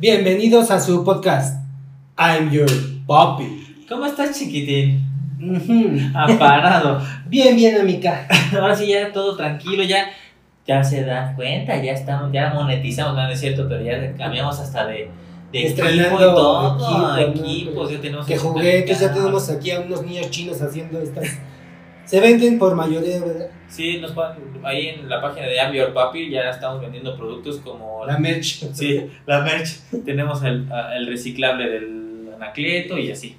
Bienvenidos a su podcast. I'm your papi. ¿Cómo estás, chiquitín? Aparado. Bien, bien, amiga. Ahora sí, ya todo tranquilo, ya, ya se dan cuenta, ya estamos, ya monetizamos, no, no es cierto, pero ya cambiamos hasta de, de equipo y todo, equipos, ya tenemos Que juguetes, ya tenemos aquí a unos niños chinos haciendo estas. Se venden por mayoría, ¿verdad? Sí, nos pueden- ahí en la página de I'm Your Papi ya estamos vendiendo productos como La merch. Sí, la merch. Tenemos el, el reciclable del anacleto y así.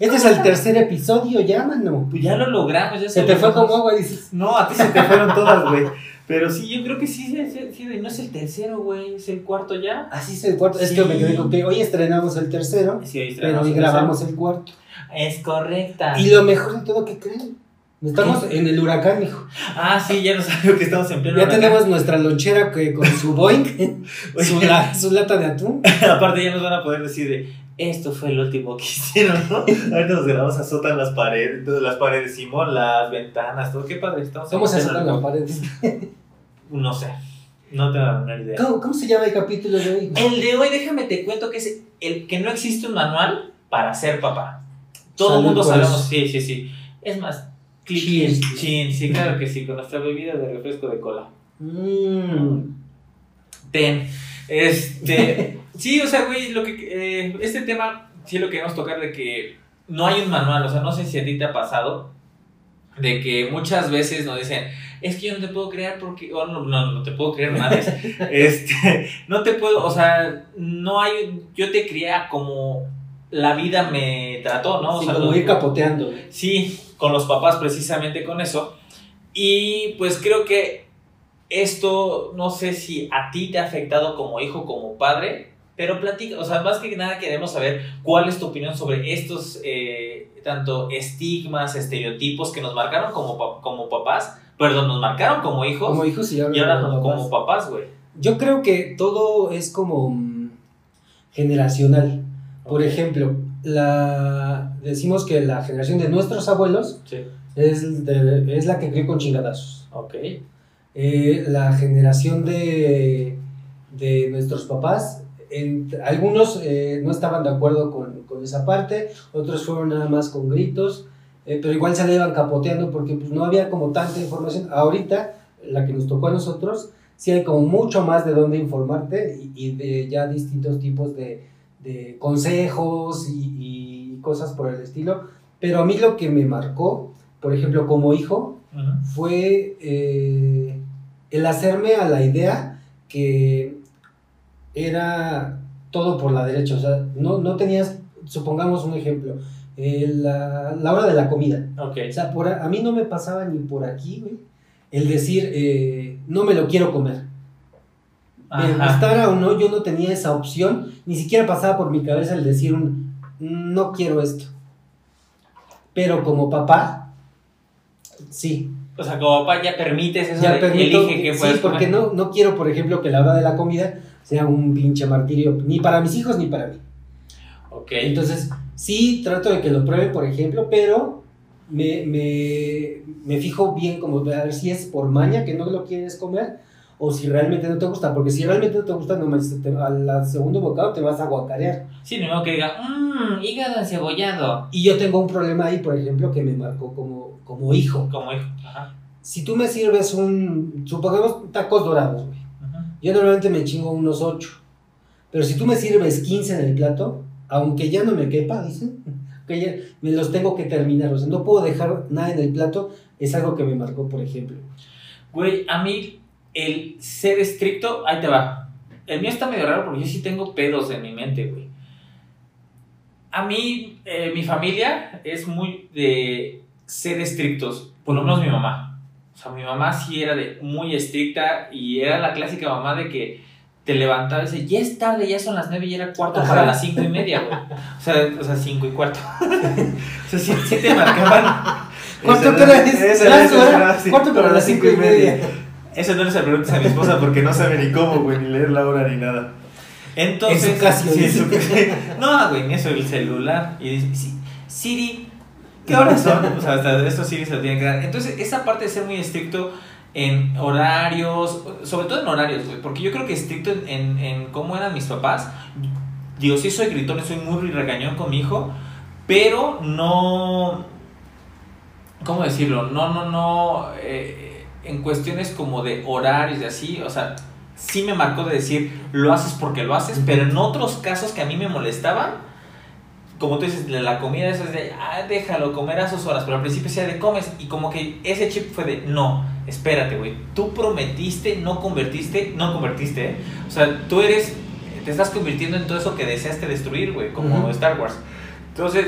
Este es el tercer episodio ya, mano. Pues ya lo logramos, ya Se te fue como agua, dices. No, a ti se te fueron todas, güey. Pero sí, yo creo que sí, sí, sí, no es el tercero, güey, es el cuarto ya. Así es el cuarto. Es que me quedé con que hoy estrenamos el tercero, Sí, pero estrenamos hoy el grabamos el cuarto. Es correcta. Y lo mejor de todo, ¿qué creen? Estamos en el huracán, mijo. Ah, sí, ya no sabemos que estamos en pleno Ya huracán. tenemos nuestra lonchera que con su Boeing, su, la- su lata de atún. Aparte ya nos van a poder decir de, esto fue el último que hicieron, ¿no? Ahorita nos grabamos, azotan las paredes, todas las paredes, Simón, las ventanas, todo. Qué padre, estamos ¿Cómo se azotan las paredes? No sé, no tengo la menor idea. ¿Cómo, cómo se llama el capítulo de hoy? El de hoy, déjame te cuento que es el que no existe un manual para ser papá. Todo el mundo por sabemos, sí, sí, sí. Es más, Cheers. chin, sí, claro que sí, con nuestra bebida de refresco de cola. Mm. Ten. Este, sí, o sea, güey, lo que eh, este tema sí lo queremos tocar de que no hay un manual, o sea, no sé si a ti te ha pasado de que muchas veces nos dicen, es que yo no te puedo crear porque, o no, no, no te puedo creer madres, este, no te puedo, o sea, no hay, yo te crié como la vida me trató, ¿no? O Sí, sea, como lo- ir capoteando. Sí, con los papás precisamente con eso. Y pues creo que esto, no sé si a ti te ha afectado como hijo, como padre, pero platica, o sea, más que nada queremos saber cuál es tu opinión sobre estos, eh, tanto estigmas, estereotipos que nos marcaron como, como papás, perdón, nos marcaron como hijos Como hijos y ahora, y ahora como papás. como papás, güey. Yo creo que todo es como mm, generacional. Por ejemplo, la, decimos que la generación de nuestros abuelos Sí. es, de- es la que crió con chingadazos. Ok. Eh, la generación de, de nuestros papás, en- algunos eh, no estaban de acuerdo con, con esa parte, otros fueron nada más con gritos, eh, pero igual se le iban capoteando porque pues, no había como tanta información. Ahorita, la que nos tocó a nosotros, sí hay como mucho más de dónde informarte y, y de ya distintos tipos de, de consejos y, y cosas por el estilo. Pero a mí lo que me marcó, por ejemplo, como hijo, fue eh, el hacerme a la idea que era todo por la derecha. O sea, no, no tenías, supongamos un ejemplo, eh, la, la hora de la comida. Ok. O sea, por a, a mí no me pasaba ni por aquí, güey, el decir, eh, no me lo quiero comer. Me gustara o no, yo no tenía esa opción, ni siquiera pasaba por mi cabeza el decir un, no quiero esto. Pero como papá, sí, O sea, como papá ya permites eso ya de permito, elige que sí, porque comer. no, no quiero, por ejemplo, que la hora de la comida sea un pinche martirio, ni para mis hijos ni para mí. Ok. Entonces, sí trato de que lo prueben, por ejemplo, pero me, me, me fijo bien como a ver si es por maña que no lo quieres comer o si realmente no te gusta, porque si realmente no te gusta, no al segundo bocado te vas a guacarear. Sí, modo que diga, mmm, hígado encebollado. Y yo tengo un problema ahí, por ejemplo, que me marcó como, como hijo. Como hijo. Ajá. Si tú me sirves un, supongamos tacos dorados, güey. Yo normalmente me chingo unos 8. Pero si tú me sirves 15 en el plato, aunque ya no me quepa, dicen, que ya me los tengo que terminar. O sea, no puedo dejar nada en el plato. Es algo que me marcó, por ejemplo. Güey, a mí el ser estricto, ahí te va. El mío está medio raro porque yo sí tengo pedos en mi mente, güey. A mí, eh, mi familia es muy de ser estrictos, por lo menos mi mamá. O sea, mi mamá sí era de muy estricta y era la clásica mamá de que te levantaba y decía, ya es tarde, ya son las nueve y era cuarto para las cinco y media, güey. O sea, o sea, cinco y cuarto. o sea, sí, sí te marcaban. ¿Cuánto crees? cuarto para las cinco y media. Eso no les preguntes a mi esposa porque no sabe ni cómo, güey, ni leer la hora ni nada. Entonces. En su Casio, sí, su- no, güey, ni eso, el celular. Y dice, "Sí, Siri, ¿qué horas son? O sea, hasta esto Siri se lo tiene que dar. Entonces, esa parte de ser muy estricto en horarios, sobre todo en horarios, güey, porque yo creo que estricto en, en, en cómo eran mis papás, digo, sí soy gritón, soy muy regañón con mi hijo, pero no, ¿cómo decirlo? No, no, no, eh, en cuestiones como de horarios y así, o sea, sí me marcó de decir, lo haces porque lo haces, pero en otros casos que a mí me molestaban, como tú dices, la comida eso es de, ah, déjalo comer a sus horas, pero al principio sea de comes, y como que ese chip fue de, no, espérate, güey, tú prometiste, no convertiste, no convertiste, ¿eh? O sea, tú eres, te estás convirtiendo en todo eso que deseaste destruir, güey, como Star Wars. Entonces,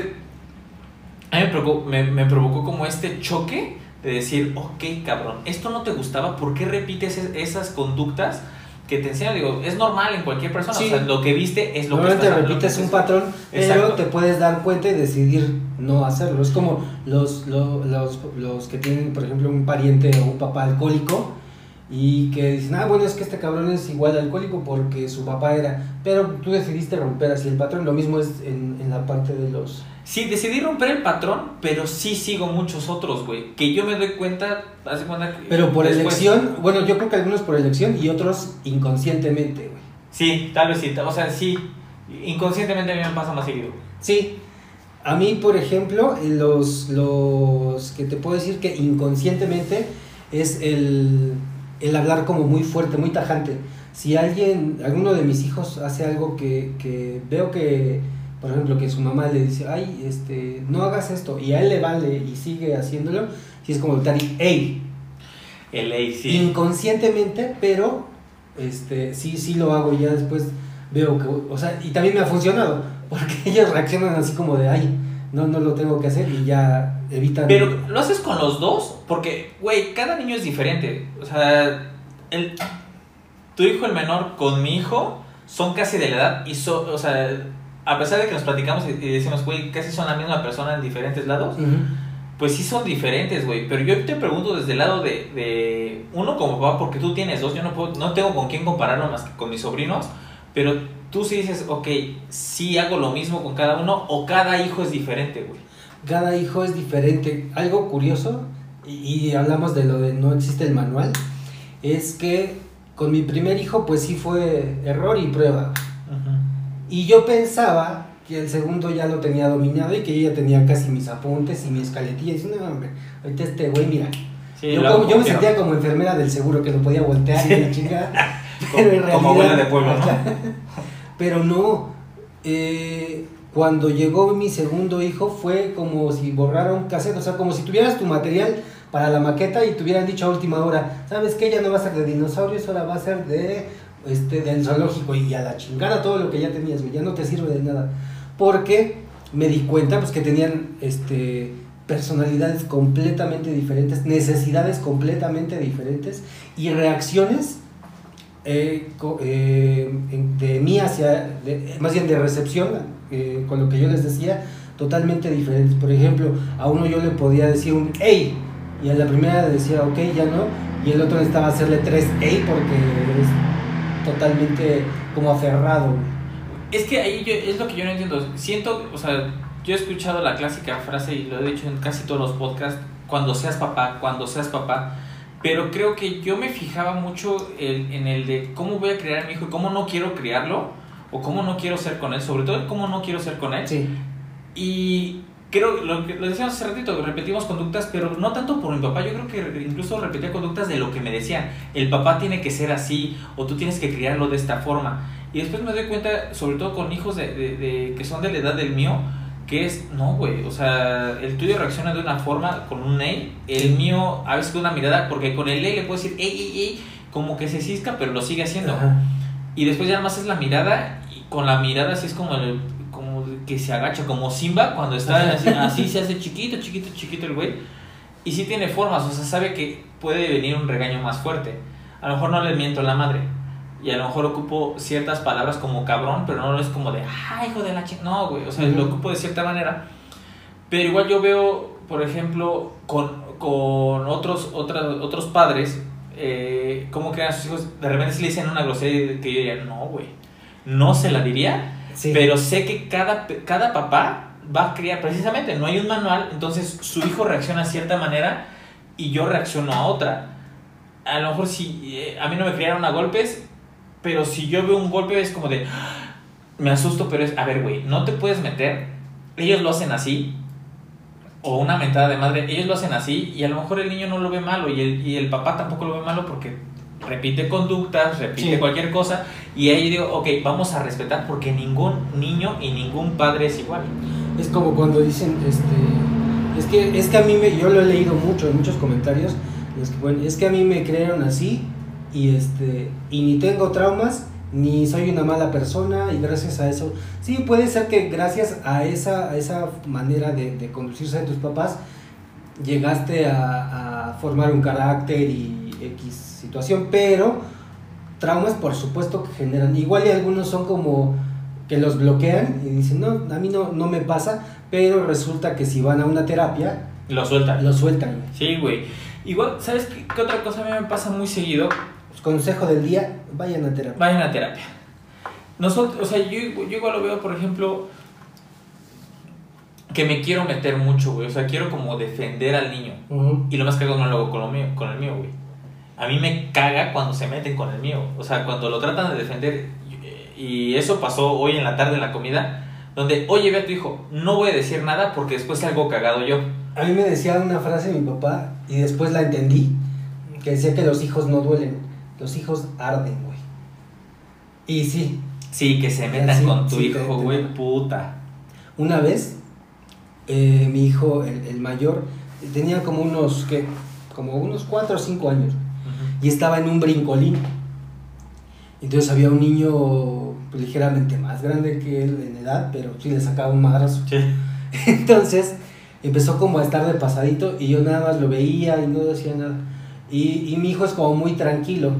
a mí me provocó, me, me provocó como este choque de decir, ok, cabrón, esto no te gustaba, ¿por qué repites esas conductas? que te enseñan, digo, es normal en cualquier persona, o sea, lo que viste es lo que estás, repites un patrón, pero te puedes dar cuenta y decidir no hacerlo. Es como los, los, los, los, que tienen, por ejemplo, un pariente o un papá alcohólico y que dicen, ah, bueno, es que este cabrón es igual alcohólico porque su papá era, pero tú decidiste romper así el patrón, lo mismo es en, en la parte de los Sí, decidí romper el patrón, pero sí sigo muchos otros, güey. Que yo me doy cuenta, hace cuenta que. Pero por elección, bueno, yo creo que algunos por elección y otros inconscientemente, güey. Sí, tal vez sí. O sea, sí, inconscientemente a mí me pasa más seguido. Sí. A mí, por ejemplo, los, los que te puedo decir que inconscientemente es el, el hablar como muy fuerte, muy tajante. Si alguien, alguno de mis hijos hace algo que, que veo que por ejemplo, que su mamá le dice, ay, este, no hagas esto, y a él le vale y sigue haciéndolo, si es como el tari, ey. El ey, sí. Inconscientemente, pero este, sí, sí lo hago y ya después veo que, o sea, y también me ha funcionado, porque ellos reaccionan así como de, ay, no, no lo tengo que hacer y ya evitan. Pero, ¿lo haces con los dos? Porque, güey, cada niño es diferente. O sea, el, tu hijo, el menor, con mi hijo, son casi de la edad y, so, o sea, a pesar de que nos platicamos y, decimos, güey, casi son la misma persona en diferentes lados, pues sí son diferentes, güey. Pero yo te pregunto desde el lado de, de, uno como papá, porque tú tienes dos, yo no, puedo, no tengo con quién compararlo más que con mis sobrinos, pero tú sí dices, ok, sí hago lo mismo con cada uno o cada hijo es diferente, güey. Cada hijo es diferente. Algo curioso, y, y hablamos de lo de no existe el manual, es que con mi primer hijo pues sí fue error y prueba. Y yo pensaba que el segundo ya lo tenía dominado y que yo ya tenía casi mis apuntes y mi escaletilla. Y no, hombre, ahorita este güey, mira. yo, me sentía como enfermera del seguro que lo podía voltear y la chingada. pero en realidad, como abuela de pueblo, ¿no? pero no. Eh, cuando llegó mi segundo hijo fue como si borrara un cassette, o sea, como si tuvieras tu material para la maqueta y te hubieran dicho a última hora, ¿sabes qué? Ya no va a ser de dinosaurios, ahora va a ser de este, del zoológico y a la chingada todo lo que ya tenías, ya no te sirve de nada. Porque me di cuenta pues, que tenían este, personalidades completamente diferentes, necesidades completamente diferentes y reacciones eh, eh, de mí hacia, más bien de recepción eh, con lo que yo les decía, totalmente diferentes. Por ejemplo, a uno yo le podía decir un hey y a la primera le decía ok, ya no, y el otro necesitaba hacerle tres hey porque totalmente como aferrado. Es que ahí yo, es lo que yo no entiendo. Siento, o sea, yo he escuchado la clásica frase y lo he dicho en casi todos los podcasts, cuando seas papá, cuando seas papá. Pero creo que yo me fijaba mucho en, el de cómo voy a criar a mi hijo y cómo no quiero criarlo o cómo no quiero ser con él, sobre todo cómo no quiero ser con él. Sí. Y creo, lo que lo decíamos hace ratito, repetimos conductas, pero no tanto por mi papá, yo creo que incluso repetía conductas de lo que me decían, el papá tiene que ser así, o tú tienes que criarlo de esta forma. Y después me doy cuenta, sobre todo con hijos de, de, que son de la edad del mío, que es, no, güey, o sea, el tuyo reacciona de una forma con un ey, el mío a veces con una mirada, porque con el ey le puedo decir, ey, ey, ey, como que se cisca, pero lo sigue haciendo. Y después ya más es la mirada, y con la mirada así es como el que se agacha como Simba cuando está así, se hace chiquito, chiquito, chiquito el güey. Y sí tiene formas, o sea, sabe que puede venir un regaño más fuerte. A lo mejor no le miento a la madre. Y a lo mejor ocupo ciertas palabras como cabrón, pero no es como de, ah, hijo de la chica. No, güey, o sea, lo ocupo de cierta manera. Pero igual yo veo, por ejemplo, con, con otros, otras, otros padres, eh, cómo crean a sus hijos. De repente si le dicen una grosería que yo diría, no, güey, no se la diría pero sé que cada, cada papá va a criar, precisamente, no hay un manual, entonces su hijo reacciona a cierta manera y yo reacciono a otra. a lo mejor si eh, a mí no me criaron a golpes, pero si yo veo un golpe es como de, "Ah", me asusto, pero es, a ver, güey, no te puedes meter, ellos lo hacen así, o una mentada de madre, ellos lo hacen así, y a lo mejor el niño no lo ve malo, y el, y el papá tampoco lo ve malo porque repite conductas, repite Sí. cualquier cosa, y ahí digo, ok, vamos a respetar porque ningún niño y ningún padre es igual. Es como cuando dicen, este, es que, es que a mí me, yo lo he leído mucho en muchos comentarios, es que, bueno, es que a mí me crearon así y este, y ni tengo traumas, ni soy una mala persona y gracias a eso, sí puede ser que gracias a esa, a esa manera de, de conducirse de tus papás, llegaste a, a formar un carácter y X situación, pero traumas por supuesto que generan, igual y algunos son como que los bloquean y dicen, no, a mí no, no me pasa, pero resulta que si van a una terapia, Lo sueltan. lo sueltan. Sí, güey. Igual, ¿sabes qué, qué otra cosa a mí me pasa muy seguido? Pues, consejo del día, vayan a terapia. Vayan a terapia. Nosotros, o sea, yo, yo igual lo veo, por ejemplo, que me quiero meter mucho, güey. O sea, quiero como defender al niño. Y lo más cago no lo hago con, lo mío, con el mío, güey. A mí me caga cuando se meten con el mío. O sea, cuando lo tratan de defender. Y eso pasó hoy en la tarde en la comida. Donde, oye, ve a tu hijo, no voy a decir nada porque después salgo cagado yo. A mí me decía una frase mi papá y después la entendí, que decía que los hijos no duelen, los hijos arden, güey. Y sí, Sí, que se metan con tu sí, hijo, güey, puta. una vez eh, mi hijo, el, el mayor, tenía como unos, ¿qué? Como unos 4 o 5 años. Y estaba en un brincolín. Entonces había un niño pues, ligeramente más grande que él en edad, pero sí le sacaba un madrazo. Sí. Entonces empezó como a estar de pasadito y yo nada más lo veía y no decía nada. Y, y mi hijo es como muy tranquilo,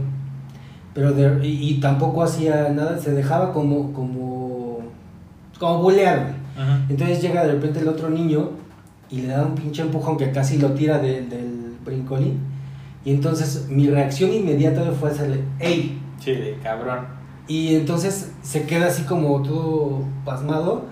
pero de- y, y tampoco hacía nada, se dejaba como, como, como bulear. güey. Ujú. Entonces llega de repente el otro niño y le da un pinche empujón que casi lo tira de- del brincolín. Y entonces mi reacción inmediata fue hacerle, ¡Ey! Sí, de cabrón. Y entonces se queda así como todo pasmado.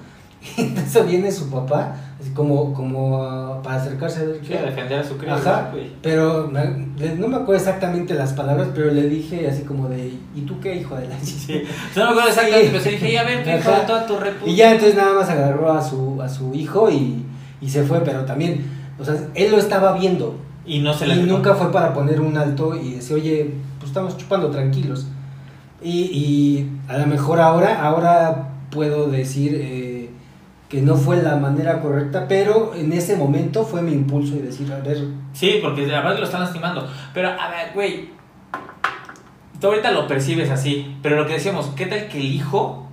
Y entonces viene su papá, así como, como ah, para acercarse a ver Sí, a defender a su cría, Ajá, pero me- no me acuerdo exactamente las palabras, pero le dije así como de, ¿y tú qué, hijo de la Sí. No me acuerdo exactamente, pero sí dije, ya ven, tu hijo de toda tu reputa. Y ya entonces nada más agarró a su, a su hijo y, y se fue, pero también, o sea, él lo estaba viendo. Y no se le Y nunca fue para poner un alto y decir, oye, pues estamos chupando tranquilos. Y, y a lo mejor ahora, ahora puedo decir eh, que no fue la manera correcta, pero en ese momento fue mi impulso y decir, a ver, Sí, porque además lo están lastimando. Pero, a ver, güey. Tú ahorita lo percibes así. Pero lo que decíamos, ¿qué tal que el hijo.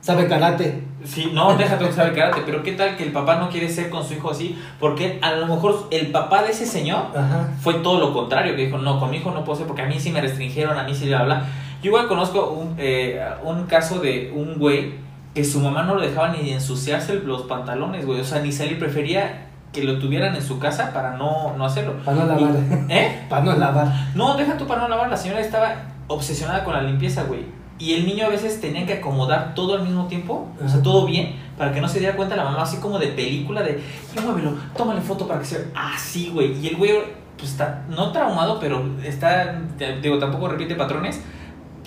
Sabe karate. Sí, no, déjate que sabe karate. Pero ¿qué tal que el papá no quiere ser con su hijo así? Porque a lo mejor el papá de ese señor Ajá. fue todo lo contrario, que dijo, no, con mi hijo no puedo ser porque a mí sí me restringieron, a mí sí bla, bla. Yo igual conozco un, eh, un caso de un güey que su mamá no lo dejaba ni ensuciarse los pantalones, güey, o sea, ni salir, prefería que lo tuvieran en su casa para no, no hacerlo. Para no lavar. ¿Eh? Para no lavar. No, deja tú para no lavar, la señora estaba obsesionada con la limpieza, güey. Y el niño a veces tenía que acomodar todo al mismo tiempo, o sea, todo bien, para que no se diera cuenta la mamá, así como de película, de, "Ya muévelo, tómale foto para que se vea así, güey. Y el güey, pues está, no traumado, pero está, digo, tampoco repite patrones,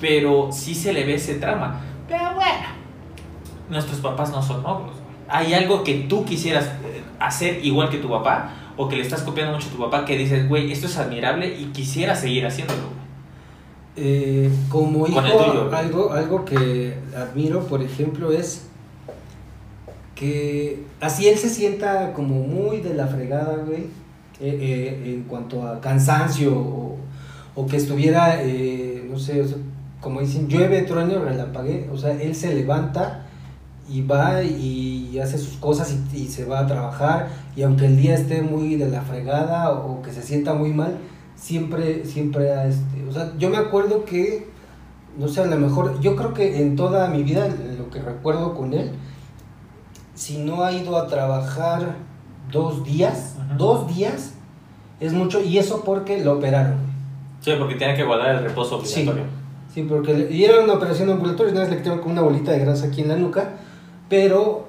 pero sí se le ve ese trauma. Pero bueno, nuestros papás no son güey. Hay algo que tú quisieras eh, hacer igual que tu papá, o que le estás copiando mucho a tu papá, que dices, güey, esto es admirable y quisiera seguir haciéndolo. Eh, como hijo, tuyo, algo, algo que admiro, por ejemplo, es que así él se sienta como muy de la fregada, güey, eh, eh, en cuanto a cansancio o, o que estuviera, no sé, o sea, como dicen, llueve, trueno, relampague, o sea, él se levanta y va y hace sus cosas y, y se va a trabajar y aunque el día esté muy de la fregada o que se sienta muy mal, siempre, siempre, ha, este, o sea, yo me acuerdo que, no sé, a lo mejor, yo creo que en toda mi vida, lo que recuerdo con él, si no ha ido a trabajar dos días, Ajá. dos días, es mucho, y eso porque lo operaron. Sí, porque tiene que guardar el reposo Sí. obligatorio. Sí, porque le- y era una operación ambulatoria, una vez le quitaron con una bolita de grasa aquí en la nuca, pero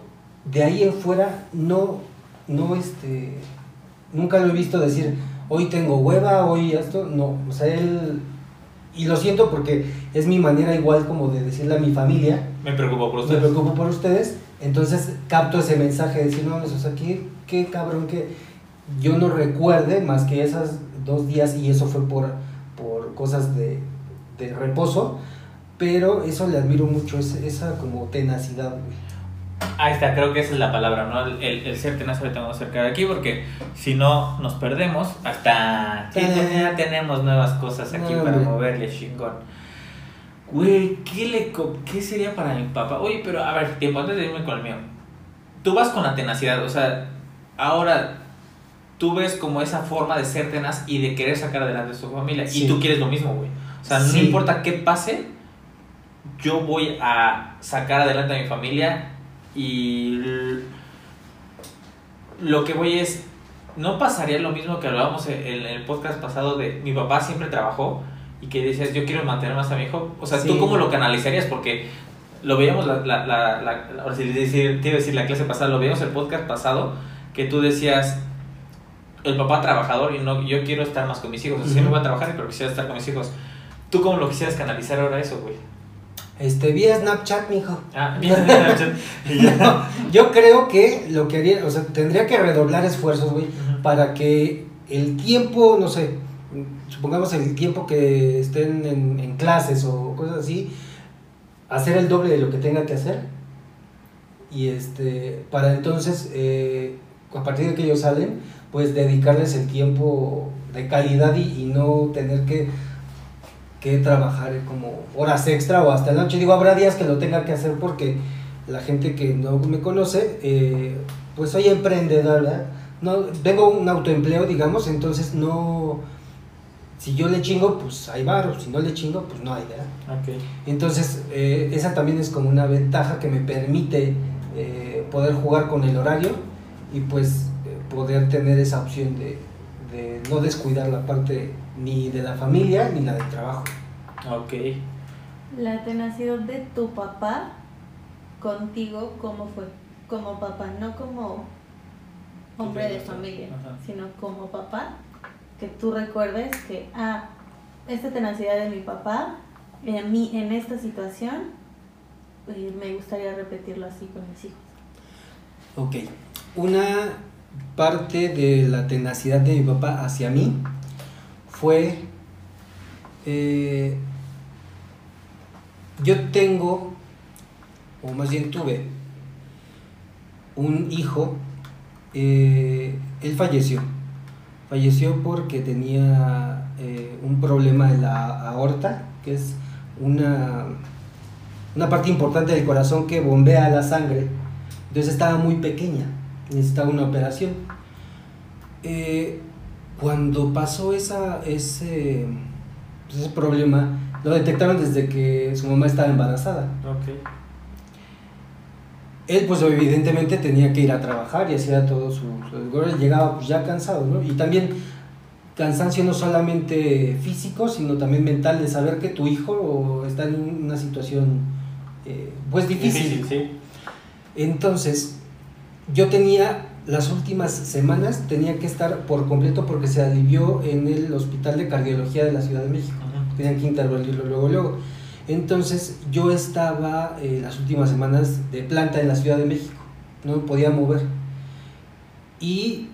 de ahí en fuera no, no, este, nunca lo he visto decir, hoy tengo hueva, hoy esto, no, o sea, él, y lo siento porque es mi manera igual como de decirle a mi familia, Me preocupo por me ustedes. preocupo por ustedes, entonces capto ese mensaje de decir, no, o sea, qué, qué cabrón que yo no recuerde más que esas dos días y eso fue por, por cosas de, de reposo, pero eso le admiro mucho, esa, esa como tenacidad, güey. Ahí está, creo que esa es la palabra, ¿no? El, el, el ser tenaz ahorita vamos a acercar aquí porque si no nos perdemos, hasta sí, ya tenemos nuevas cosas aquí para moverle chingón. Güey, ¿qué, le, ¿qué sería para mi papá? Oye, pero a ver, tiempo antes de irme con el mío. Tú vas con la tenacidad, o sea, ahora tú ves como esa forma de ser tenaz y de querer sacar adelante a su familia. Sí. Y tú quieres lo mismo, güey. O sea, no importa qué pase, yo voy a sacar adelante a mi familia y lo que voy es, no pasaría lo mismo que hablábamos en el podcast pasado de mi papá siempre trabajó y que decías, yo quiero mantener más a mi hijo. O sea, ¿tú Sí. cómo lo canalizarías? Porque lo veíamos, la, la, la, la- la- ahora sí decir, te iba a decir la clase pasada, lo veíamos el podcast pasado, que tú decías, el papá trabajador y no, yo quiero estar más con mis hijos. O sea, siempre voy a trabajar, pero quisiera estar con mis hijos. ¿Tú cómo lo quisieras canalizar ahora eso, güey? Este, vía Snapchat, mijo. Ah, y ya. Yo creo que lo que haría, o sea, tendría que redoblar esfuerzos, güey, para que el tiempo, no sé, supongamos el tiempo que estén en, en clases o cosas así, hacer el doble de lo que tenga que hacer. Y este, para entonces, eh, a partir de que ellos salen, pues dedicarles el tiempo de calidad y, y no tener que, que trabajar como horas extra o hasta la noche. Digo, habrá días que lo tenga que hacer porque la gente que no me conoce, eh, pues soy emprendedor, ¿verdad? No, tengo un autoempleo, digamos, entonces no, si yo le chingo, pues hay varo, si no le chingo, pues no hay, ¿verdad? Entonces, eh, esa también es como una ventaja que me permite eh, poder jugar con el horario y pues eh, poder tener esa opción de, de no descuidar la parte ni de la familia ni la del trabajo. Ok. La tenacidad de tu papá contigo, ¿cómo fue? Como papá, no como hombre de familia, Ajá. sino como papá, que tú recuerdes que, ah, esta tenacidad de mi papá, a mí en esta situación, eh, me gustaría repetirlo así con mis hijos. Ok, una parte de la tenacidad de mi papá hacia mí fue, eh, yo tengo, o más bien tuve, un hijo, eh, él falleció, falleció porque tenía eh, un problema en la aorta, que es una, una parte importante del corazón que bombea la sangre. Entonces estaba muy pequeña, necesitaba una operación. Eh, cuando pasó esa, ese, pues, ese problema, lo detectaron desde que su mamá estaba embarazada. Ok. Él pues evidentemente tenía que ir a trabajar y hacía todo su... su- llegaba pues ya cansado, ¿no? Y también cansancio no solamente físico, sino también mental de saber que tu hijo está en una situación eh, pues difícil. sí. Entonces, yo tenía las últimas semanas, tenía que estar por completo porque se alivió en el Hospital de Cardiología de la Ciudad de México. Tenían que intervenirlo luego, luego. Entonces, yo estaba eh, las últimas semanas de planta en la Ciudad de México. No me podía mover. Y,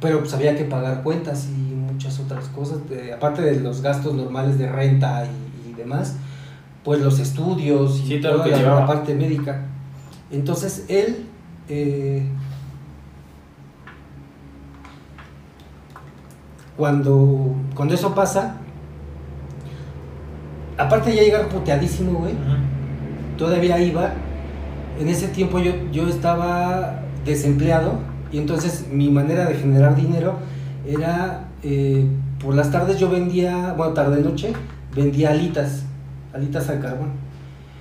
pero pues había que pagar cuentas y muchas otras cosas. eh, aparte de los gastos normales de renta y, y demás, pues los estudios y Sí, toda la- la parte médica. Entonces él, eh, cuando, cuando eso pasa, aparte de ya llegar puteadísimo, güey, todavía iba. En ese tiempo yo, yo estaba desempleado y entonces mi manera de generar dinero era eh, por las tardes yo vendía, bueno, tarde noche, vendía alitas, alitas al carbón.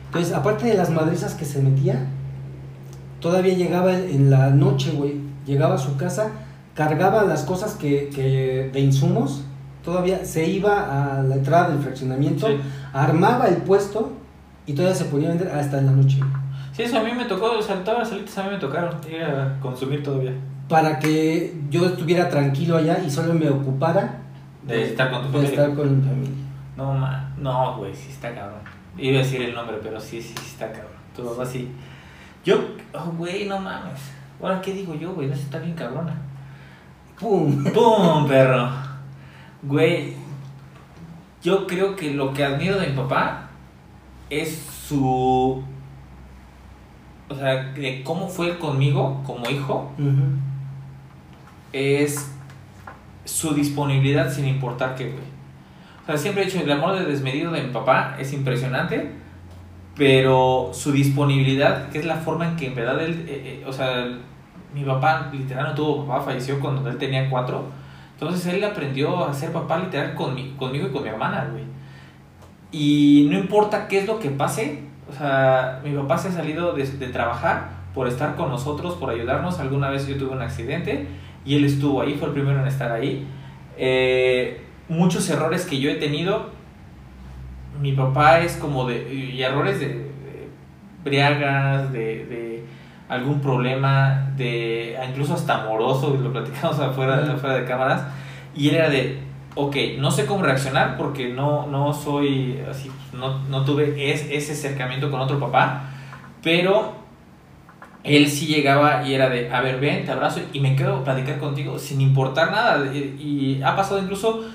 Entonces, aparte de las madrizas que se metía, todavía llegaba en la noche, güey, llegaba a su casa, cargaba las cosas que, que de insumos, todavía se iba a la entrada del fraccionamiento, Sí. armaba el puesto y todavía se ponía a vender hasta en la noche. Sí, eso a mí me tocó, o sea, todas las salitas a mí me tocaron ir a consumir todavía. para que yo estuviera tranquilo allá y solo me ocupara De estar con tu de familia. estar con mi familia. No, ma, no, güey, sí está cabrón. Iba a decir el nombre, pero sí, sí, sí está cabrón. Tu papá sí. Yo, oh, güey, no mames. Ahora, ¿qué digo yo, güey? No, está bien cabrona. ¡Pum! ¡Pum, perro! Güey, yo creo que lo que admiro de mi papá es su. O sea, de cómo fue él conmigo como hijo, es su disponibilidad sin importar qué, güey. O sea, siempre he dicho, el amor de desmedido de mi papá es impresionante, pero su disponibilidad, que es la forma en que en verdad él, eh, eh, o sea, mi papá literal no tuvo papá, falleció cuando él tenía cuatro, entonces él aprendió a ser papá literal conmi- conmigo y con mi hermana, güey. Y no importa qué es lo que pase, o sea, mi papá se ha salido de, trabajar por estar con nosotros, por ayudarnos. Alguna vez yo tuve un accidente y él estuvo ahí, fue el primero en estar ahí. Eh, muchos errores que yo he tenido, mi papá es como de. y errores de, briagas, de algún problema, de incluso hasta amoroso, lo platicamos afuera, afuera de cámaras. Y él era de, ok, no sé cómo reaccionar porque no, no soy así, no, no tuve es- ese acercamiento con otro papá, pero él sí llegaba y era de, a ver, ven, te abrazo y me quedo a platicar contigo sin importar nada. Y, y ha pasado incluso,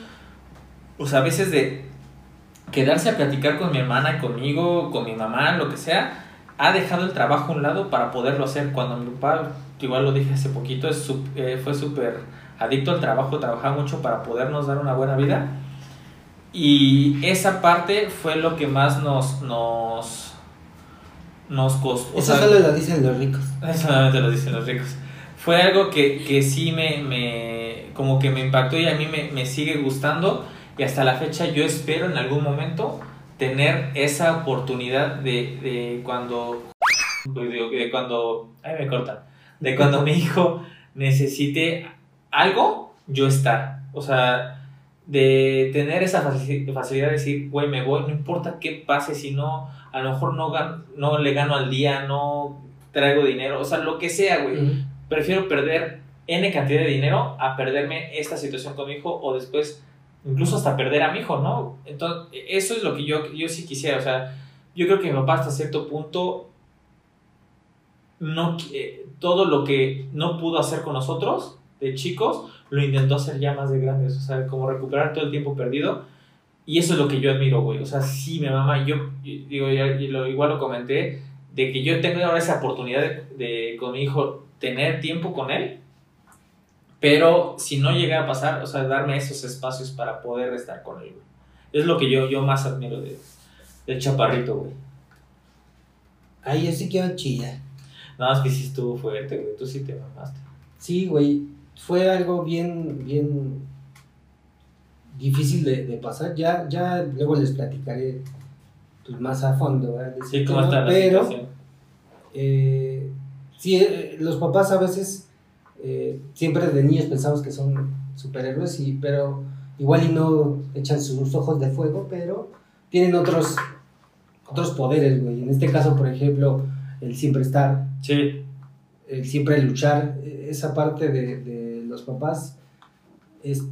o sea, a veces de quedarse a platicar con mi hermana, conmigo, con mi mamá, lo que sea, ha dejado el trabajo a un lado para poderlo hacer. Cuando mi papá, igual lo dije hace poquito, es eh, fue súper adicto al trabajo, trabajaba mucho para podernos dar una buena vida. Y esa parte fue lo que más nos, nos, nos costó. o Eso sea, solo lo dicen los ricos. eso solamente lo dicen los ricos. Fue algo que, que sí me, me, como que me impactó y a mí me, me sigue gustando y hasta la fecha yo espero en algún momento tener esa oportunidad de, de cuando, de, cuando, ay me cortan, de cuando mi hijo necesite algo, yo estar. O sea, de tener esa faci- facilidad de decir, güey, me voy, no importa qué pase, si no, a lo mejor no, no le gano al día, no traigo dinero, o sea, lo que sea, güey. Prefiero perder N cantidad de dinero a perderme esta situación con mi hijo o después incluso hasta perder a mi hijo, ¿no? Entonces, eso es lo que yo, yo sí quisiera, o sea, yo creo que mi papá hasta cierto punto no eh, todo lo que no pudo hacer con nosotros de chicos lo intentó hacer ya más de grandes, o sea, como recuperar todo el tiempo perdido. Y eso es lo que yo admiro, güey. O sea, sí, mi mamá, yo, yo- digo, ya- y lo, igual lo comenté, de que yo tengo ahora esa oportunidad de, de con mi hijo tener tiempo con él, pero si no llega a pasar, o sea, darme esos espacios para poder estar con él, güey. Es lo que yo, yo más admiro de, del chaparrito, güey. Ay, yo sí quiero chillar. Nada más que sí estuvo fuerte, güey. Tú sí te mamaste. Sí, güey. Fue algo bien, bien difícil de, de pasar. Ya, ya luego les platicaré pues, más a fondo, ¿verdad? de Sí, ¿cómo está la Pero, situación? eh, sí, eh, los papás a veces, siempre de niños pensamos que son superhéroes, y, pero igual y no echan sus ojos de fuego, pero tienen otros, otros poderes, güey. En este caso, por ejemplo, el siempre estar, Sí, el siempre luchar, eh, esa parte de, de los papás es,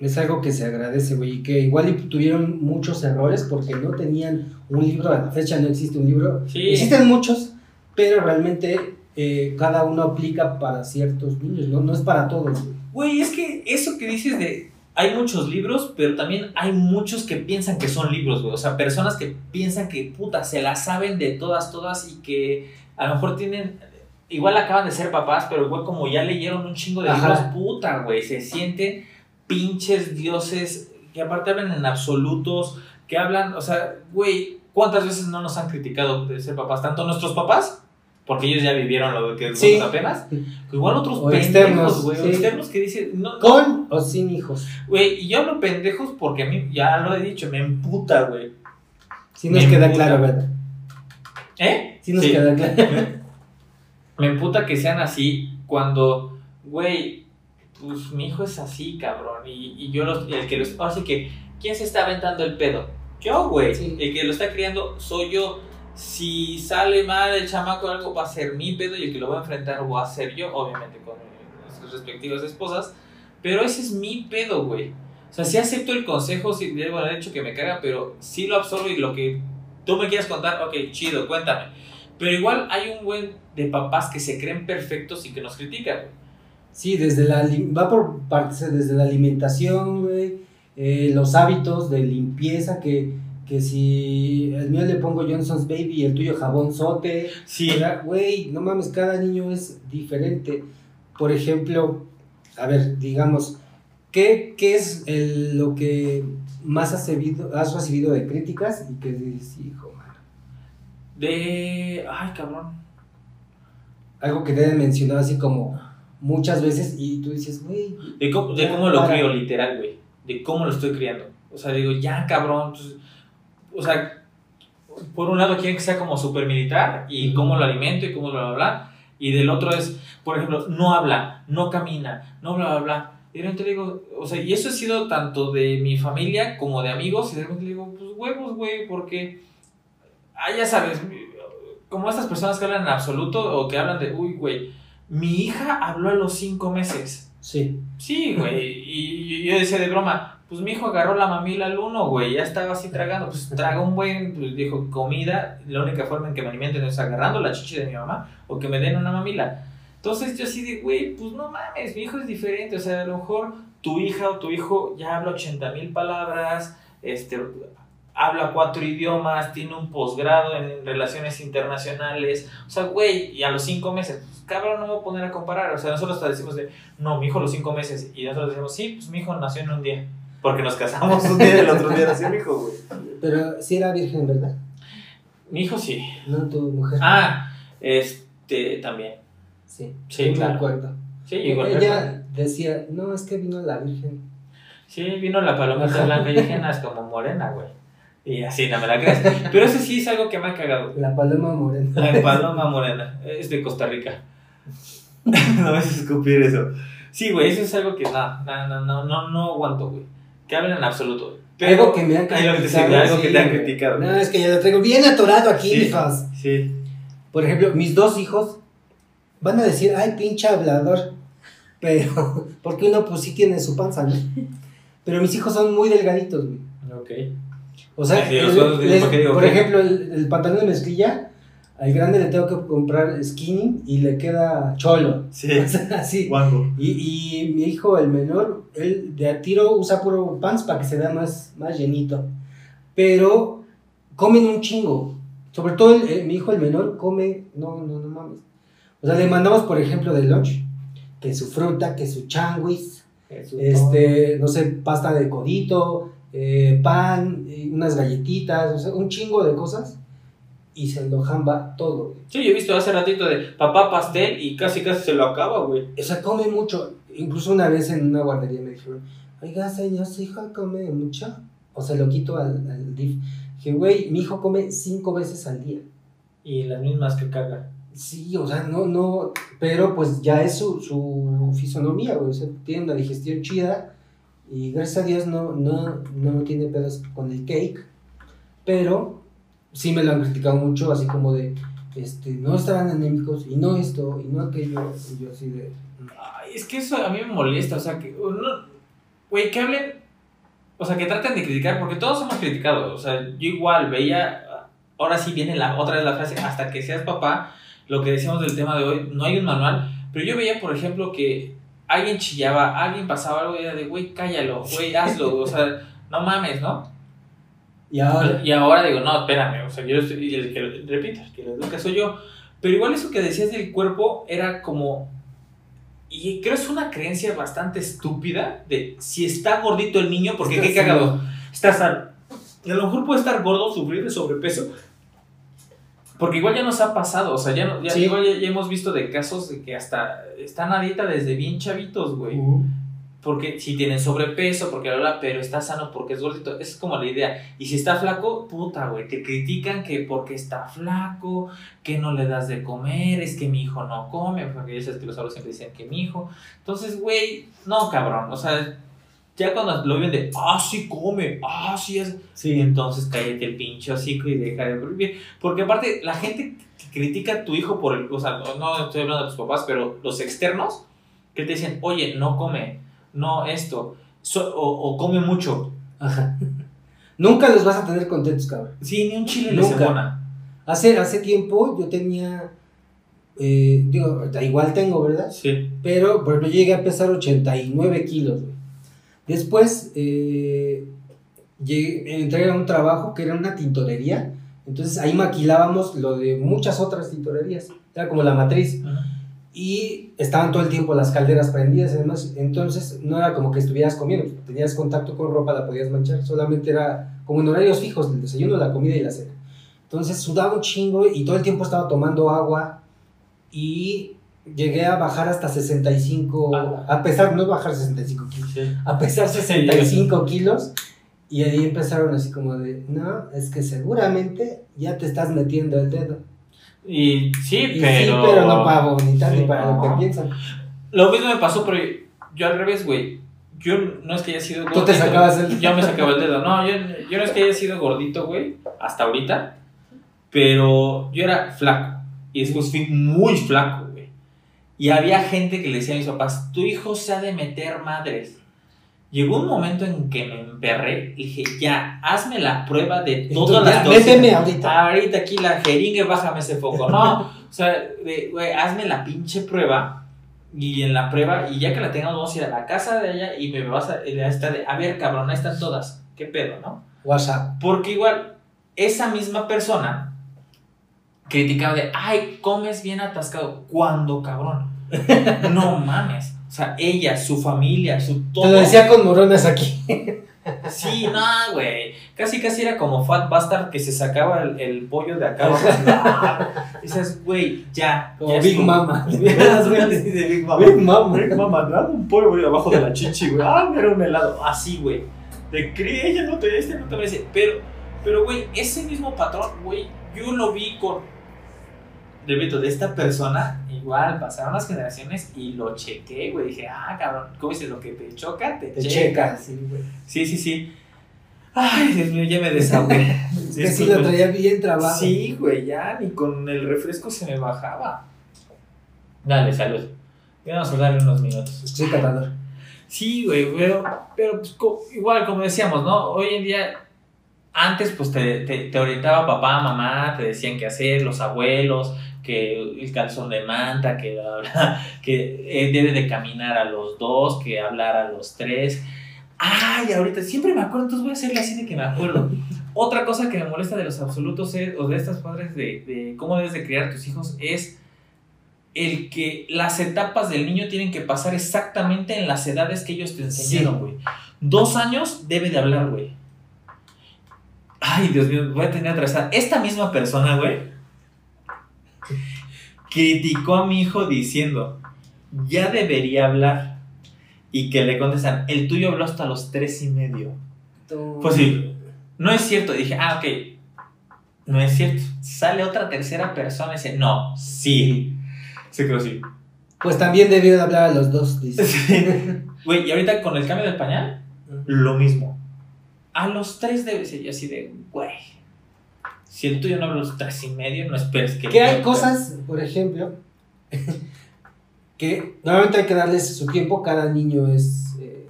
es algo que se agradece, güey, y que igual y tuvieron muchos errores porque no tenían un libro, a la fecha no existe un libro, Sí. existen muchos, pero realmente eh, cada uno aplica para ciertos niños, no, no es para todos, güey. Güey, es que eso que dices de. Hay muchos libros, pero también hay muchos que piensan que son libros, güey. O sea, personas que piensan que, puta, se las saben de todas, todas y que a lo mejor tienen. Igual acaban de ser papás, pero igual como ya leyeron un chingo de Ajá. libros, puta, güey. Se sienten pinches dioses que aparte hablan en absolutos, que hablan, o sea, güey, ¿cuántas veces no nos han criticado de ser papás? Tanto nuestros papás, porque ellos ya vivieron lo que Sí. nosotros apenas, que igual otros O pendejos, externos, güey, sí. externos que dicen, no, no, Con o sin hijos. güey, y yo hablo pendejos porque a mí, ya lo he dicho, me emputa, güey. Si nos Me queda emputa. claro, ¿verdad? ¿Eh? Si nos Sí. queda claro. Me emputa que sean así cuando, güey, pues mi hijo es así, cabrón, y, y yo los, el que los, ahora sí que, ¿quién se está aventando el pedo? Yo, güey, Sí. el que lo está criando soy yo. Si sale mal el chamaco algo, va a ser mi pedo y el que lo va a enfrentar va a ser yo, obviamente con nuestras respectivas esposas, pero ese es mi pedo, güey. O sea, sí acepto el consejo, sí debo haber hecho que me caga, pero sí lo absorbo y lo que tú me quieras contar, ok, chido, cuéntame. Pero igual hay un buen de papás que se creen perfectos y que nos critican, güey. Sí, desde la, va por partes, desde la alimentación, güey, eh, los hábitos de limpieza, que, que si el mío le pongo Johnson's Baby y el tuyo jabón sote, Sí. güey, no mames, cada niño es diferente. Por ejemplo, a ver, digamos, ¿qué, qué es el- lo que más has recibido, has recibido de críticas y que dices, hijo, mano? De... Ay, cabrón. Algo que te deben mencionar así como muchas veces y tú dices, güey, De cómo, de cómo lo Para. crío, literal, güey. De cómo lo estoy criando. O sea, digo, ya, cabrón. O sea, por un lado quieren que sea como súper militar y cómo lo alimento y cómo lo bla, bla, bla. Y del otro es, por ejemplo, no habla, no camina, no bla, bla, bla. Y de repente le digo, o sea, y eso ha sido tanto de mi familia como de amigos. Y de repente le digo, pues huevos, güey, porque, ah, ya sabes, como estas personas que hablan en absoluto o que hablan de, uy, güey, mi hija habló a los cinco meses. sí. Sí, güey. Y yo decía de broma, pues mi hijo agarró la mamila al uno, güey. Ya estaba así tragando. Pues traga un buen, pues dijo, comida. La única forma en que me alimenten es agarrando la chichi de mi mamá o que me den una mamila. Entonces yo así de, güey, pues no mames, mi hijo es diferente. O sea, a lo mejor tu hija o tu hijo ya habla 80 mil palabras, este, habla cuatro idiomas, tiene un posgrado en relaciones internacionales. O sea, güey, y a los cinco meses, pues, cabrón, no me voy a poner a comparar. O sea, nosotros hasta decimos de, no, mi hijo a los cinco meses. Y nosotros decimos, sí, pues mi hijo nació en un día. Porque nos casamos un día y el otro día nació mi hijo, güey. Pero sí era virgen, ¿verdad? Mi hijo sí. No tu mujer. Ah, este, también. sí. sí, me claro. acuerdo. Sí, igual. Ella decía, no, es que vino la virgen. Sí, vino la palomita blanca y dije, "No, es como morena, güey. Y así, no me la crees. Pero eso sí es algo que me ha cagado. La paloma morena. La paloma morena. Es de Costa Rica. no vas a escupir eso. Sí, güey, eso es algo que no, no, no, no, no, no aguanto, güey. Que hablen en absoluto. Pero algo que me han algo criticado, algo que te han criticado. No, es que ya lo traigo bien atorado aquí, Sí. hijas. Sí. Por ejemplo, mis dos hijos van a decir, ay, pinche hablador. Pero, porque uno pues sí tiene su panza, ¿no? Pero mis hijos son muy delgaditos, güey. Ok. O sea, el- les- ¿por ejemplo, el, el pantalón de mezclilla, al grande le tengo que comprar skinny y le queda cholo. Sí. O sea, así. Guango. Y, y mi hijo, el menor, él de a tiro usa puro pants para que se vea más, más llenito. Pero comen un chingo. Sobre todo el- el- mi hijo, el menor, come. No, no, no mames. O sea, le mandamos, por ejemplo, de lunch, que su fruta, que su changuis, este, no sé, pasta de codito, eh, pan, eh, unas galletitas, o sea, un chingo de cosas. Y se lo jamba todo. Sí, yo he visto hace ratito de papá pastel y casi casi se lo acaba, güey. O sea, come mucho. Incluso una vez en una guardería me dijeron, oiga, señor, su hijo come mucho. O se lo quito al, al DIF. Dije, güey, mi hijo come cinco veces al día. Y las mismas que caga. Sí, o sea, no, no, pero pues ya es su, su fisonomía, güey. O sea, tiene una digestión chida y gracias a Dios no, no, no tiene pedos con el cake. Pero sí me lo han criticado mucho, así como de, este, no estaban anémicos y no esto y no aquello. Y yo así de, es que eso a mí me molesta, o sea, que güey, que hablen, o sea, que traten de criticar, porque todos hemos criticado, o sea, yo igual veía, ahora sí viene la otra vez la frase, hasta que seas papá, lo que decíamos del tema de hoy, no hay un manual, pero yo veía, por ejemplo, que alguien chillaba, alguien pasaba algo y era de, güey, cállalo, güey, hazlo, o sea, no mames, ¿no? Y ahora... Y ahora digo, no, espérame, o sea, yo estoy, y el que, repito, el que lo educa soy yo. Pero igual eso que decías del cuerpo era como, y creo es una creencia bastante estúpida de si está gordito el niño, porque qué cagado, está sano. A lo mejor puede estar gordo, sufrir de sobrepeso. Porque igual ya nos ha pasado, o sea, ya, ya, Sí. igual ya, ya hemos visto de casos de que hasta están a dieta desde bien chavitos, güey Ujú. Porque si tienen sobrepeso, porque habla, pero está sano porque es gordito, esa es como la idea. Y si está flaco, puta, güey, te critican que porque está flaco, que no le das de comer, es que mi hijo no come, porque ya sabes que los abuelos siempre dicen que mi hijo. Entonces, güey, no, cabrón, o sea, ya cuando lo ven de, ah, sí come, ah, sí es. Sí, entonces cállate el pinche hocico y deja de vivir. Porque aparte, la gente que critica a tu hijo por el, o sea, no, no estoy hablando de tus papás, pero los externos, que te dicen, oye, no come, no esto, so- o, o come mucho. Ajá. Nunca los vas a tener contentos, cabrón. Sí, ni un chile le Nunca. cebona. Hace, hace tiempo yo tenía, eh, digo, igual tengo, ¿verdad? Sí. Pero, por ejemplo, yo llegué a pesar 89 kilos, güey. Después, eh, llegué- entré a un trabajo que era una tintorería. Entonces ahí maquilábamos lo de muchas otras tintorerías. Era como la matriz. Y estaban todo el tiempo las calderas prendidas y demás. Entonces no era como que estuvieras comiendo. Tenías contacto con ropa, la podías manchar. Solamente era como en horarios fijos, el desayuno, la comida y la cena. Entonces sudaba un chingo y todo el tiempo estaba tomando agua. Y llegué a bajar hasta 65, Ah. a pesar, no bajar 65 kilos, Sí. a pesar 65 kilos. Y ahí empezaron así como de, no, es que seguramente ya te estás metiendo el dedo. Y sí, Y pero... sí, pero no para vomitar Sí, ni para lo que no. piensan. Lo mismo me pasó, pero yo al revés, güey. Yo no es que haya sido Tú te sacabas el- Yo me sacaba el dedo. No, yo, yo no es que haya sido gordito, güey, hasta ahorita. Pero yo era flaco. Y después fui muy flaco, güey. Y había gente que le decía a mis papás, tu hijo se ha de meter madres. Llegó un momento en que me emperré y dije, ya, hazme la prueba de todas Entonces, las dosis. méteme ahorita. Ahorita aquí la jeringa, bájame ese foco. No, o sea, güey, hazme la pinche prueba. Y en la prueba, y ya que la tengamos, vamos a ir a la casa de ella y me vas a, y a esta de, a ver, cabrón, ahí están todas. ¿Qué pedo, no? WhatsApp. Porque igual, esa misma persona criticaba de, ay, comes bien atascado. ¿Cuándo, cabrón? No mames. O sea, ella, su familia, su todo. Te lo decía con morones aquí. Sí, no, güey. Casi, casi era como Fat Bastard que se sacaba el, el pollo de acá. Dices, güey, ya. Como ya Big estuvo. Mama. De Big Mama. Big Mama. Big Mama, dame un pollo güey, abajo de la chichi, güey. Ah, mira un helado. Así, güey. De cree, ella no te, este no te merece. Pero, pero, güey, ese mismo patrón, güey, yo lo vi con. Repito, de esta persona, igual, pasaron las generaciones y lo chequé, güey. Dije, ah, cabrón, ¿cómo dices? Lo que te choca, te, Te checa. checa. Sí, güey. Sí, sí, sí. Ay, Dios mío, ya me desahogué. Es que sí lo traía bien trabado. Sí, güey, ya ni con el refresco se me bajaba. Dale, salud. Ya Vamos a darle unos minutos. Soy catador. Sí, güey, pero, pero pues, co- igual, como decíamos, ¿no? Hoy en día, antes pues te, te, te orientaba papá, mamá, te decían qué hacer, los abuelos, que el calzón de manta, que, bla, bla, que eh, debe de caminar a los dos, que hablar a los tres. Ay, ahorita siempre me acuerdo, entonces voy a hacerle así de que me acuerdo. Otra cosa que me molesta de los absolutos es- o de estas padres de, de cómo debes de criar a tus hijos es el que las etapas del niño tienen que pasar exactamente en las edades que ellos te enseñaron, güey. Dos años debe de hablar, güey. Ay, Dios mío, voy a tener atravesar. Esta misma persona, güey, criticó a mi hijo diciendo, ya debería hablar. Y que le contestan, el tuyo habló hasta los tres y medio. Pues sí. No es cierto. Dije, ah, ok. No es cierto. Sale otra tercera persona y dice, no, sí. Se quedó así. Pues también debió de hablar a los dos, dice. Güey, y ahorita con el cambio del pañal, lo mismo. A los tres debe ser yo así de, güey. Si el tuyo no habla a los tres y medio, no esperes que. Que hay cosas, por ejemplo, que normalmente hay que darles su tiempo. Cada niño es eh,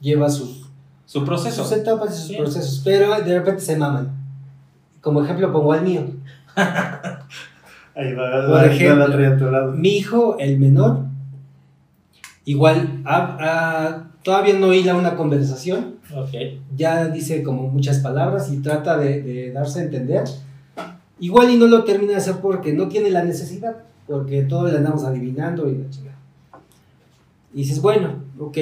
lleva sus, Su proceso. sus etapas y sus procesos, pero de repente se maman. Como ejemplo pongo al mío. Ahí va, Por ejemplo. Mi hijo, el menor, igual ha- todavía no hila una conversación. Ok. ya dice como muchas palabras y trata de, de darse a entender. Igual y no lo termina de hacer porque no tiene la necesidad, porque todo le andamos adivinando y la chingada. Y dices, bueno, ok.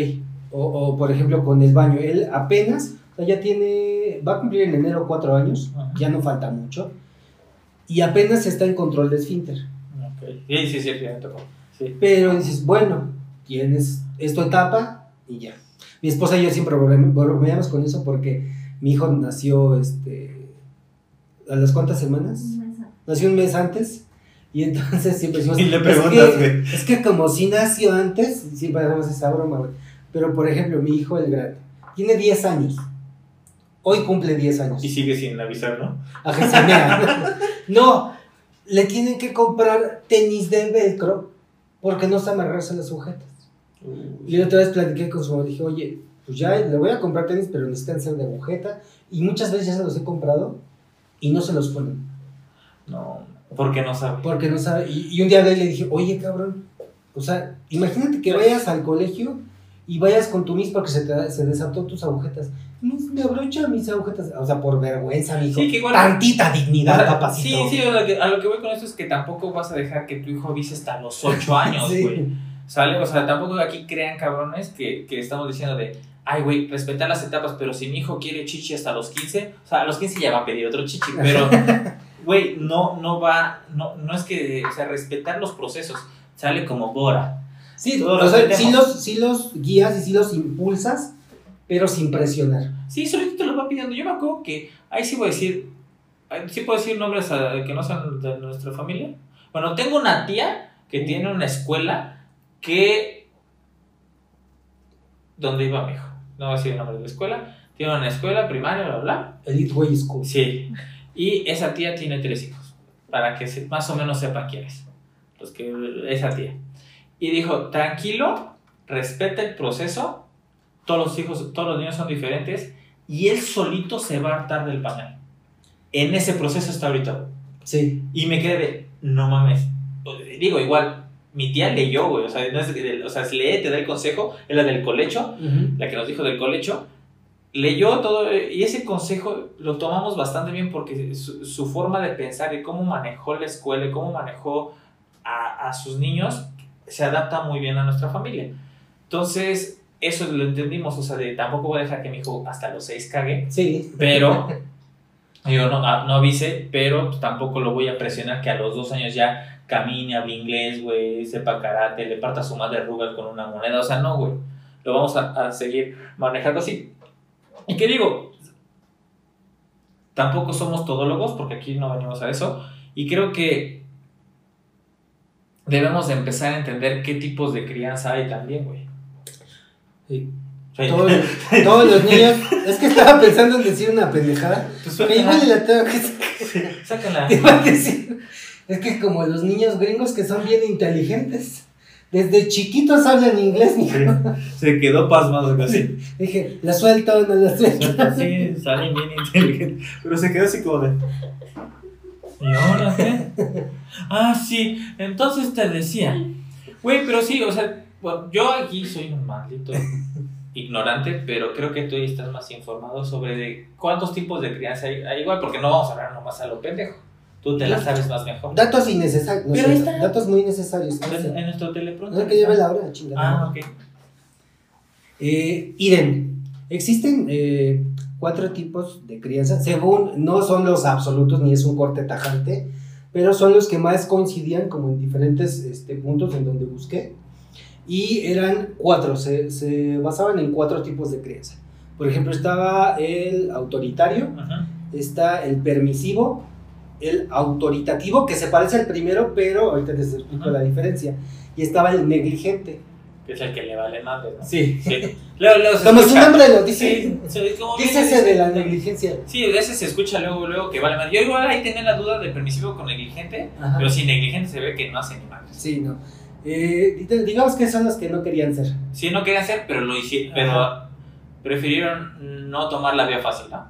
O, o, por ejemplo con el baño, él apenas, o sea, ya tiene, va a cumplir en enero cuatro años, Ajá. ya no falta mucho, y apenas está en control de esfínter. Ok. Sí, sí, sí, sí. Pero dices, bueno, tienes, es tu etapa y ya. Mi esposa y yo siempre brome- bromeamos con eso porque mi hijo nació, este, ¿a las cuántas semanas? Nació un mes antes y entonces siempre decimos, Y le "Es preguntas, que- güey. Es que como si nació antes, siempre hacemos esa broma, güey. Pero por ejemplo, mi hijo, el grande, tiene 10 años. Hoy cumple 10 años. Y sigue sin avisar, ¿no? A Gesamea. no, le tienen que comprar tenis de velcro porque no se amarrarse las sujetas. Y otra vez platiqué con su mamá, dije, oye, pues ya le voy a comprar tenis, pero necesitan ser de agujeta. Y muchas veces ya se los he comprado y no se los ponen. No, porque no sabe. Porque no sabe. Y, y un día de ahí le dije, oye, cabrón, o sea, imagínate que vayas al colegio y vayas con tu mis porque se, te, se desató tus agujetas. Mis, me abrocha mis agujetas. O sea, por vergüenza, mijo. Sí, que igual- Tantita O dignidad, sea, papacito. Sí, sí, a lo, que, a lo que voy con esto es que tampoco vas a dejar que tu hijo avise hasta los 8 años, Sí. ¿Sale? O sea, tampoco aquí crean cabrones que, que estamos diciendo de, ay, güey, respetar las etapas, pero si mi hijo quiere chichi hasta los 15, o sea, a los 15 ya va a pedir otro chichi, pero, güey, no, no va, no, no es que, o sea, respetar los procesos, sale como Bora. Sí, o sea, sí los, sí los guías y sí los impulsas, pero sin presionar. Sí, solito te lo va pidiendo. Yo me acuerdo que, ahí sí voy a decir, sí puedo decir nombres a- que no son de nuestra familia. Bueno, tengo una tía que tiene una escuela que... ¿Dónde iba mi hijo? No voy a decir el nombre de la escuela. Tiene una escuela primaria, bla, bla. Elite Way School. Sí. Y esa tía tiene tres hijos. Para que se- más o menos sepan quién es. Los que, esa tía. Y dijo, tranquilo, respeta el proceso. Todos los hijos, todos los niños son diferentes. Y él solito se va a hartar del pañal. En ese proceso está ahorita. Sí. Y me quedé de, no mames. Digo, igual, mi tía leyó, güey. O sea, no es o sea, si lee, te da el consejo. Es la del colecho la que nos dijo del colecho, leyó todo y ese consejo lo tomamos bastante bien porque su, su forma de pensar y cómo manejó la escuela y cómo manejó a, a sus niños se adapta muy bien a nuestra familia. Entonces, eso lo entendimos, o sea, de tampoco voy a dejar que mi hijo hasta los seis cague, Sí. pero yo no, ah, no avise, pero tampoco lo voy a presionar que a los dos años ya camine, hable inglés, güey, sepa karate, le parta a su madre Rugal con una moneda, o sea, no, güey. Lo vamos a, a seguir manejando así. ¿Y qué digo? Tampoco somos todólogos, porque aquí no venimos a eso, y creo que debemos de empezar a entender qué tipos de crianza hay también, güey. Sí. Todos, todos los niños. Es que estaba pensando en decir una pendejada. pues, Que igual la tengo que. sácala. Te iba a decir. Es que como los niños gringos que son bien inteligentes. Desde chiquitos hablan inglés, mijo. Se quedó pasmado así. Dije, la suelto o no la suelto. Sí, salen bien inteligentes. Pero se quedó así como de. ¿Y ahora qué? Ah, sí. Entonces te decía. Güey, pero sí, o sea, bueno, yo aquí soy un maldito ignorante, pero creo que tú estás más informado sobre de cuántos tipos de crianza hay. hay igual, porque no vamos a hablar nomás a lo pendejo. Tú te la sabes más mejor. Datos innecesarios. no Pero sé, está. Datos muy necesarios. ¿no? En, en nuestro No teleprompter. es que lleve la hora, chingada. Ah, ok. Eh, Irene, existen eh, cuatro tipos de crianza, según no son los absolutos ni es un corte tajante, pero son los que más coincidían como en diferentes este, puntos en donde busqué. Y eran cuatro, se, se basaban en cuatro tipos de crianza. Por ejemplo, estaba el autoritario, Ajá. está el permisivo, el autoritativo, que se parece al primero, pero ahorita te explico Ajá. la diferencia. Y estaba el negligente. Que es el que le vale madre, ¿no? Sí. Sí. Luego se Como su nombre lo dice. Sí, sí, como bien Dícese dice. de la negligencia. Sí, de ese se escucha luego, luego que vale madre. Yo igual ahí tenía la duda de permisivo con negligente, Ajá. pero sin negligente se ve que no hace ni madres. Sí, no. Eh, di- digamos que son los que no querían ser. Sí, no querían hacer, pero lo hicieron, pero prefirieron no tomar la vía fácil, ¿no?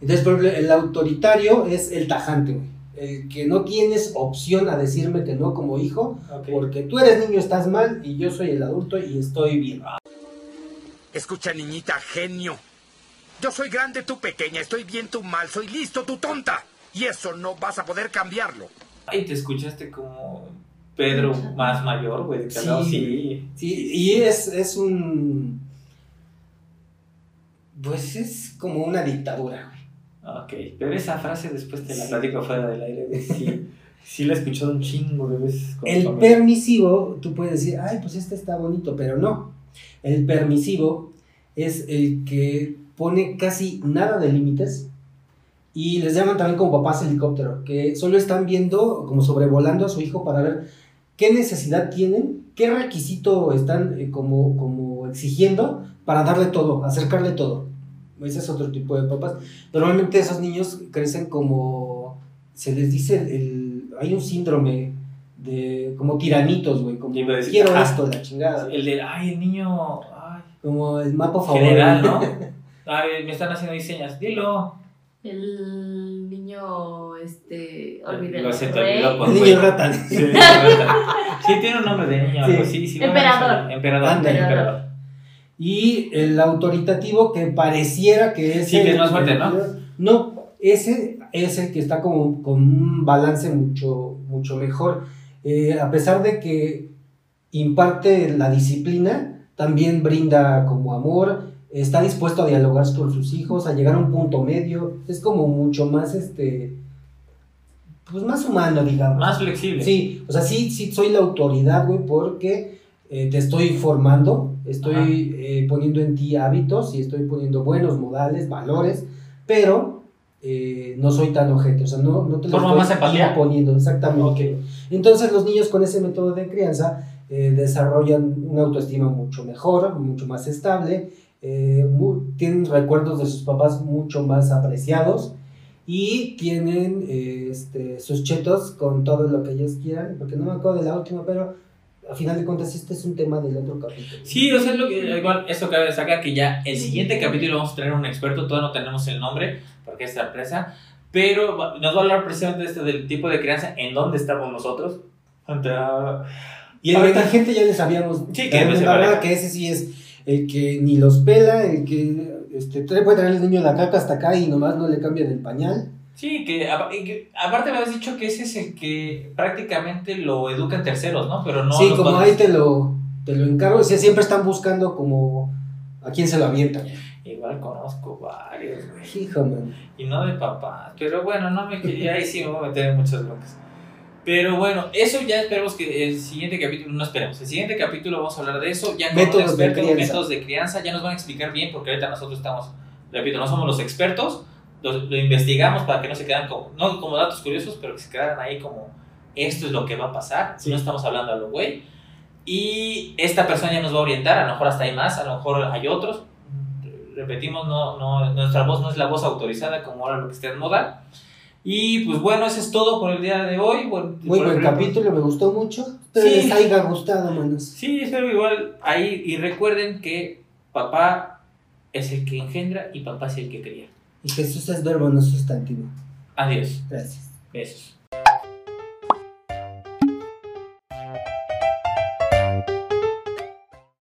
Entonces, por ejemplo, el autoritario es el tajante, güey. El que no tienes opción a decirme que no como hijo, porque tú eres niño, estás mal, y yo soy el adulto y estoy bien. Escucha, niñita, genio. Yo soy grande, tú pequeña, estoy bien, tú mal, soy listo, tú tonta. Y eso no vas a poder cambiarlo. Ay, te escuchaste como Pedro más mayor, güey, de que Sí. Sí, y es, es un... Pues es como una dictadura, güey. Ok, pero esa frase después te la Sí. platico fuera del aire, güey. Sí, sí la he escuchado un chingo de veces. El familia. permisivo, tú puedes decir, ay, pues este está bonito, pero no. El permisivo es el que pone casi nada de límites y les llaman también como papás helicóptero, que solo están viendo, como sobrevolando a su hijo para ver qué necesidad tienen, qué requisito están eh, como, como exigiendo para darle todo, acercarle todo. Ese es otro tipo de papás. Normalmente esos niños crecen como, se les dice, el, hay un síndrome de como tiranitos, güey, como decir, quiero esto, la chingada. El de, ay, el niño, ay, Como el mapa favorito. general, ¿no? Ay, me están haciendo diseñas, dilo. El niño, este, olvidé. Lo se te rey. olvidó por- El niño rata. Sí, sí, tiene un nombre de niño, Sí. así. sí, Emperador. Emperador. Y el autoritativo que pareciera que es Sí, que el- es más fuerte, ¿no? No, ese es el que está como con un balance mucho, mucho mejor. Eh, a pesar de que imparte la disciplina, también brinda como amor, está dispuesto a dialogar con sus hijos, a llegar a un punto medio, es como mucho más, este, pues más humano, digamos. Más flexible. Sí, o sea, sí, sí soy la autoridad, güey, porque eh, te estoy formando, estoy eh, poniendo en ti hábitos y estoy poniendo buenos modales, valores, pero eh, no soy tan ojete, o sea, no, no te lo estoy más empatía. imponiendo, exactamente. Entonces los niños con ese método de crianza desarrollan una autoestima mucho mejor, mucho más estable, eh, mu- tienen recuerdos de sus papás mucho más apreciados y tienen eh, este, sus chetos con todo lo que ellos quieran, porque no me acuerdo de la última, pero a final de cuentas este es un tema del otro capítulo. Sí, o sea, es lo que, igual, esto cabe destacar que ya el siguiente capítulo vamos a tener un experto, todavía no tenemos el nombre, porque es sorpresa, pero nos va a hablar precisamente de este, del tipo de crianza, en dónde estamos nosotros. Ante- Y el Ahorita- inteligente ya les habíamos Sí, que la verdad que ese sí es el que ni los pela, el que este, puede traer el niño la caca hasta acá y nomás no le cambian el pañal. Sí, que, que aparte me habías dicho que ese es el que prácticamente lo educan terceros, ¿no? Pero no sí, como padres. ahí te lo, te lo encargo, o sea, siempre están buscando como a quién se lo avientan. Igual conozco varios, güey. Hijo, man. Y no de papás. Pero bueno, no me. Ahí sí me voy a meter en muchas broncas. Pero bueno, eso ya esperemos que el siguiente capítulo, no esperemos, el siguiente capítulo vamos a hablar de eso, ya con Métodos un de experto, crianza. métodos de crianza, ya nos van a explicar bien, porque ahorita nosotros estamos, repito, no somos los expertos, lo, lo investigamos para que no se quedan como, no como datos curiosos, pero que se quedaran ahí como, esto es lo que va a pasar, Sí. no estamos hablando a lo güey. Y esta persona ya nos va a orientar, a lo mejor hasta hay más, a lo mejor hay otros. Repetimos, no, no, nuestra voz no es la voz autorizada como ahora lo que está en moda. Y pues bueno, eso es todo por el día de hoy. Bueno, Muy buen el- capítulo, me gustó mucho. Espero Sí. les haya gustado, manos. Sí, espero igual ahí. Y recuerden que papá es el que engendra y papá es el que cría. Y Jesús es verbo, no sustantivo. Adiós. Gracias. Besos.